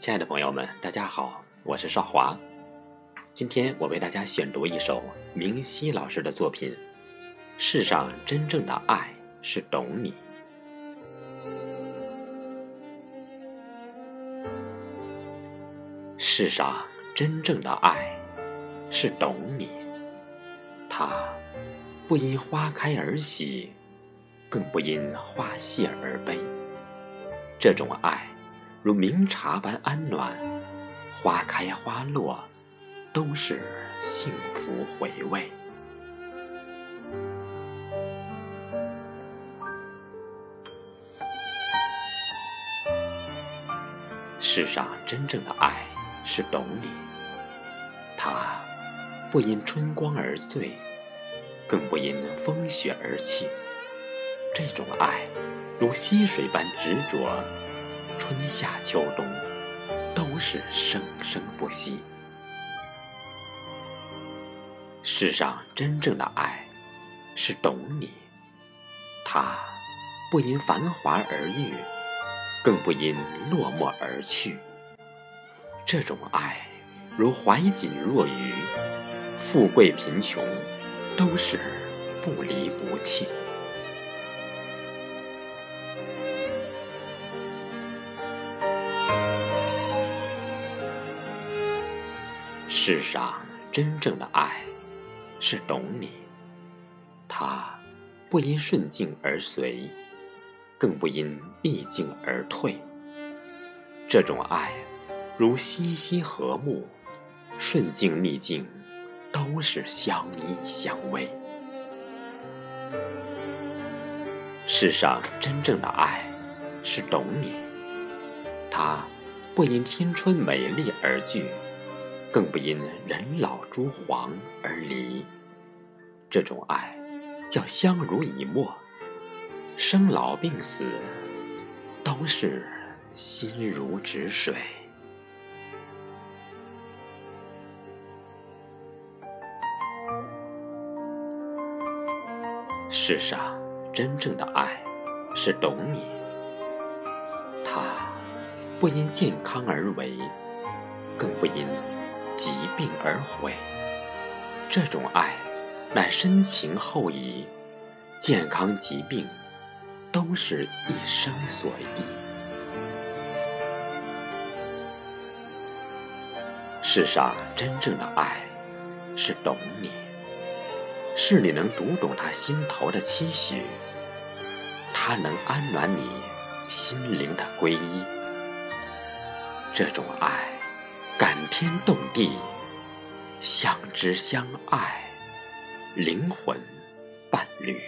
亲爱的朋友们，大家好，我是少华。今天我为大家选读一首明熙老师的作品《世上真正的爱是懂你》。世上真正的爱是懂你，它不因花开而喜，更不因花谢而悲。这种爱。如明茶般安暖，花开花落，都是幸福回味。世上真正的爱是懂你，它不因春光而醉，更不因风雪而弃。这种爱如溪水般执着。春夏秋冬，都是生生不息。世上真正的爱，是懂你。他不因繁华而遇，更不因落寞而去。这种爱，如怀瑾若愚，富贵贫穷，都是不离不弃。世上真正的爱，是懂你。它不因顺境而随，更不因逆境而退。这种爱，如熙熙和睦，顺境逆境都是相依相偎。世上真正的爱，是懂你。它不因青春美丽而聚。更不因人老珠黄而离，这种爱叫相濡以沫，生老病死都是心如止水。世上真正的爱是懂你，他不因健康而为，更不因。疾病而毁，这种爱乃深情厚谊，健康疾病都是一生所依。世上真正的爱是懂你，是你能读懂他心头的期许，他能安暖你心灵的皈依。这种爱。感天动地，相知相爱，灵魂伴侣。